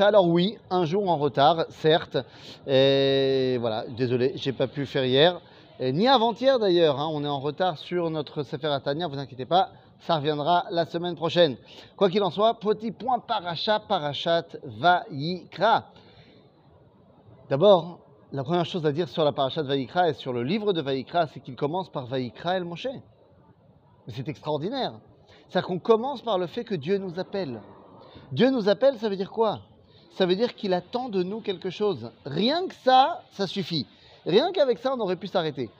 Alors oui, un jour en retard, certes. Et voilà, désolé, j'ai pas pu faire hier, et ni avant-hier d'ailleurs. hein, on est en retard sur notre Sefer Atania, vous inquiétez pas, ça reviendra la semaine prochaine. Quoi qu'il en soit, petit point paracha, parachat Vayikra. D'abord, la première chose à dire sur la parachat Vayikra et sur le livre de Vayikra, c'est qu'il commence par Vayikra El Moshe. Mais c'est extraordinaire. C'est-à-dire qu'on commence par le fait que Dieu nous appelle. Dieu nous appelle, ça veut dire quoi? Ça veut dire qu'il attend de nous quelque chose. Rien que ça, ça suffit. Rien qu'avec ça, on aurait pu s'arrêter.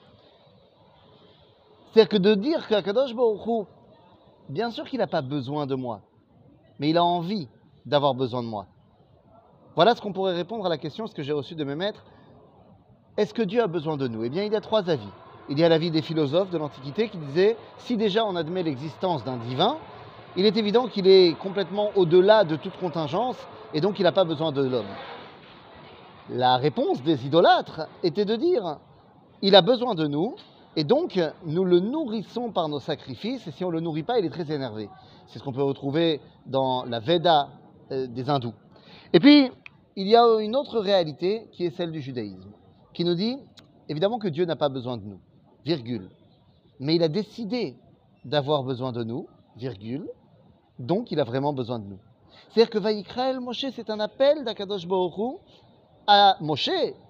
C'est-à-dire que de dire qu'Akadosh Baruch bien sûr qu'il n'a pas besoin de moi, mais il a envie d'avoir besoin de moi. Voilà ce qu'on pourrait répondre à la question, ce que j'ai reçu de mes maîtres. Est-ce que Dieu a besoin de nous? Eh bien, il y a trois avis. Il y a l'avis des philosophes de l'Antiquité qui disaient, si déjà on admet l'existence d'un divin, il est évident qu'il est complètement au-delà de toute contingence et donc il n'a pas besoin de l'homme. La réponse des idolâtres était de dire, il a besoin de nous et donc nous le nourrissons par nos sacrifices et si on ne le nourrit pas, il est très énervé. C'est ce qu'on peut retrouver dans la Veda euh, des hindous. Et puis, il y a une autre réalité qui est celle du judaïsme, qui nous dit, évidemment que Dieu n'a pas besoin de nous, virgule. Mais il a décidé d'avoir besoin de nous, virgule, donc il a vraiment besoin de nous. C'est-à-dire que Vaïkraël Moshe, c'est un appel d'Akadosh Hu à Moshe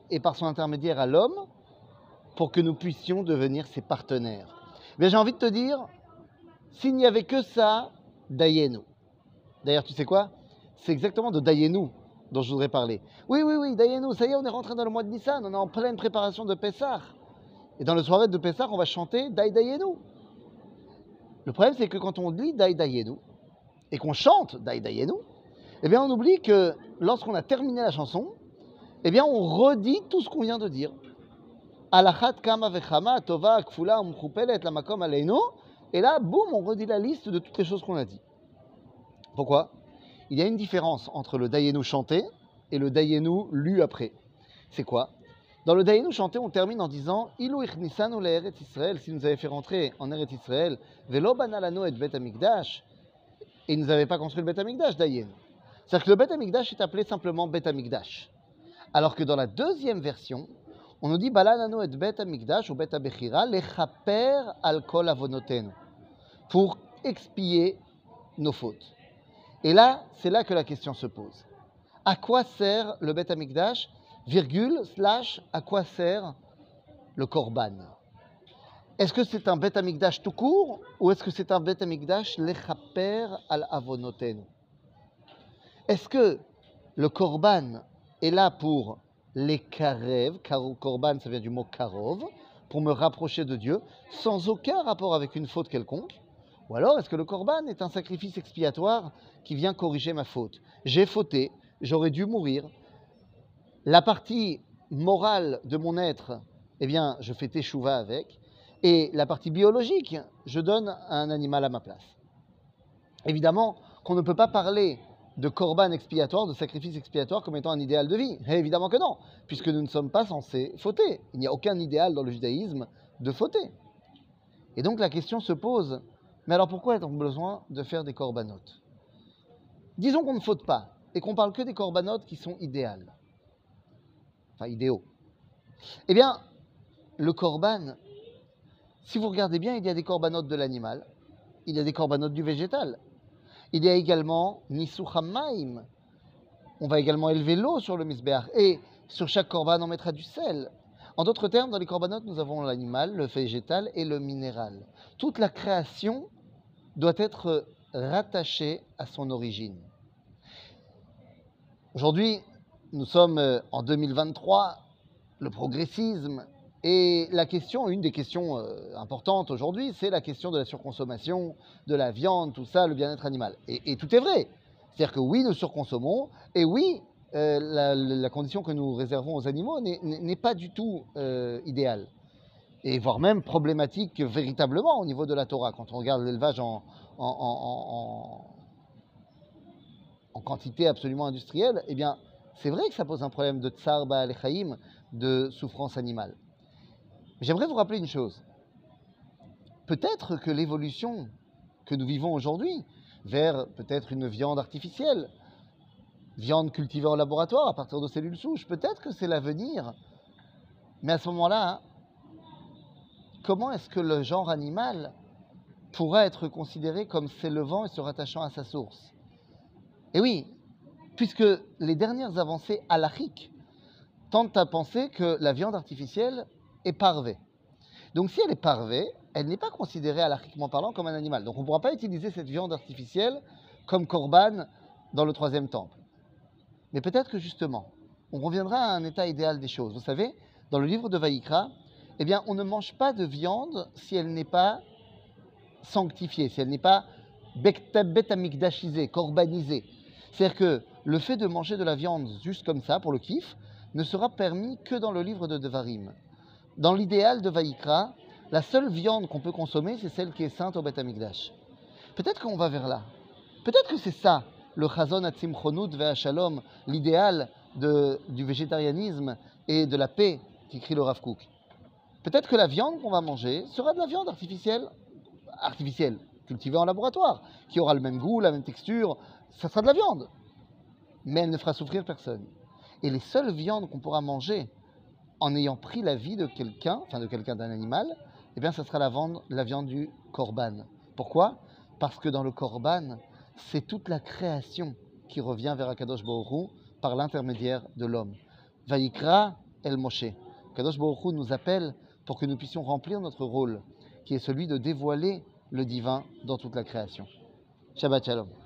et par son intermédiaire à l'homme pour que nous puissions devenir ses partenaires. Mais j'ai envie de te dire, s'il n'y avait que ça, Dayenu. D'ailleurs, tu sais quoi? C'est exactement de Dayenu dont je voudrais parler. Oui, oui, oui, Dayenu, ça y est, on est rentré dans le mois de Nissan, on est en pleine préparation de Pessah. Et dans le soirée de Pessah, on va chanter Dai Dayenu. Le problème, c'est que quand on dit Dai Dayenu, et qu'on chante Dai Dayenu, eh bien, on oublie que lorsqu'on a terminé la chanson, eh bien, on redit tout ce qu'on vient de dire. Kama. Et là, boum, on redit la liste de toutes les choses qu'on a dit. Pourquoi? Il y a une différence entre le Dayenu chanté et le Dayenu lu après. C'est quoi? Dans le Dayenu chanté, on termine en disant Ilu ichnisanu Israël, si nous avait fait rentrer en Eret Israël, velo banalano et bet amigdash, et il ne nous avait pas construit le Bet Amikdash, Dayen. C'est-à-dire que le Bet Amikdash est appelé simplement Bet Amikdash. Alors que dans la deuxième version, on nous dit Balanano et Bet Amikdash ou Bet Abechira, lechaper al kol avonotenu, pour expier nos fautes. Et là, c'est là que la question se pose. À quoi sert le Bet Amikdash, virgule, slash, à quoi sert le Korban? Est-ce que c'est un Bet Amikdash tout court ou est-ce que c'est un Bet Amikdash lechaper al avonotenu? Est-ce que le korban est là pour les karev, korban ça vient du mot karov, pour me rapprocher de Dieu, sans aucun rapport avec une faute quelconque? Ou alors est-ce que le korban est un sacrifice expiatoire qui vient corriger ma faute? J'ai fauté, j'aurais dû mourir. La partie morale de mon être, eh bien, je fais teshuva avec. Et la partie biologique, je donne un animal à ma place. Évidemment qu'on ne peut pas parler de korban expiatoire, de sacrifice expiatoire comme étant un idéal de vie. Et évidemment que non, puisque nous ne sommes pas censés fauter. Il n'y a aucun idéal dans le judaïsme de fauter. Et donc la question se pose, mais alors pourquoi a-t-on besoin de faire des corbanotes? Disons qu'on ne faute pas et qu'on parle que des corbanotes qui sont idéales, enfin idéaux. Eh bien, le korban, si vous regardez bien, il y a des corbanotes de l'animal, il y a des corbanotes du végétal. Il y a également Nisuchamaim. On va également élever l'eau sur le misbéach. Et sur chaque corban, on mettra du sel. En d'autres termes, dans les corbanotes, nous avons l'animal, le végétal et le minéral. Toute la création doit être rattachée à son origine. Aujourd'hui, nous sommes euh, en 2023, le progressisme et la question, une des questions euh, importantes aujourd'hui, c'est la question de la surconsommation, de la viande, tout ça, le bien-être animal. Et, tout est vrai. C'est-à-dire que oui, nous surconsommons, et oui, euh, la, condition que nous réservons aux animaux n'est pas du tout euh, idéale. Et voire même problématique véritablement au niveau de la Torah, quand on regarde l'élevage en, quantité absolument industrielle, eh bien, c'est vrai que ça pose un problème de tsar ba'al de souffrance animale. J'aimerais vous rappeler une chose. Peut-être que l'évolution que nous vivons aujourd'hui vers peut-être une viande artificielle viande cultivée en laboratoire à partir de cellules souches. Peut-être que c'est l'avenir. Mais à ce moment-là, comment est-ce que le genre animal pourra être considéré comme s'élevant et se rattachant à sa source? Et oui, puisque les dernières avancées halachiques tentent à penser que la viande artificielle parvée. Donc si elle est parvée, elle n'est pas considérée halachiquement parlant comme un animal. Donc on ne pourra pas utiliser cette viande artificielle comme korban dans le troisième temple. Mais peut-être que justement, on reviendra à un état idéal des choses. Vous savez, dans le livre de Vaïkra, eh bien, on ne mange pas de viande si elle n'est pas sanctifiée, si elle n'est pas betamikdashisée, korbanisée. C'est-à-dire que le fait de manger de la viande juste comme ça, pour le kiff, ne sera permis que dans le livre de Devarim. Dans l'idéal de Vaïkra, la seule viande qu'on peut consommer, c'est celle qui est sainte au Beth Peut-être qu'on va vers là. Peut-être que c'est ça, le Chazon Atzim Chonut Shalom, l'idéal du végétarianisme et de la paix qu'écrit le Rav Kook. Peut-être que la viande qu'on va manger sera de la viande artificielle, artificielle, cultivée en laboratoire, qui aura le même goût, la même texture, ça sera de la viande. Mais elle ne fera souffrir personne. Et les seules viandes qu'on pourra manger en ayant pris la vie de quelqu'un, enfin de quelqu'un d'un animal, eh bien, ça sera la viande, la viande du korban. Pourquoi? Parce que dans le korban, c'est toute la création qui revient vers Akadosh Baruch par l'intermédiaire de l'homme. Vaikra El Moshe. Kadosh Baruch nous appelle pour que nous puissions remplir notre rôle, qui est celui de dévoiler le divin dans toute la création. Shabbat Shalom.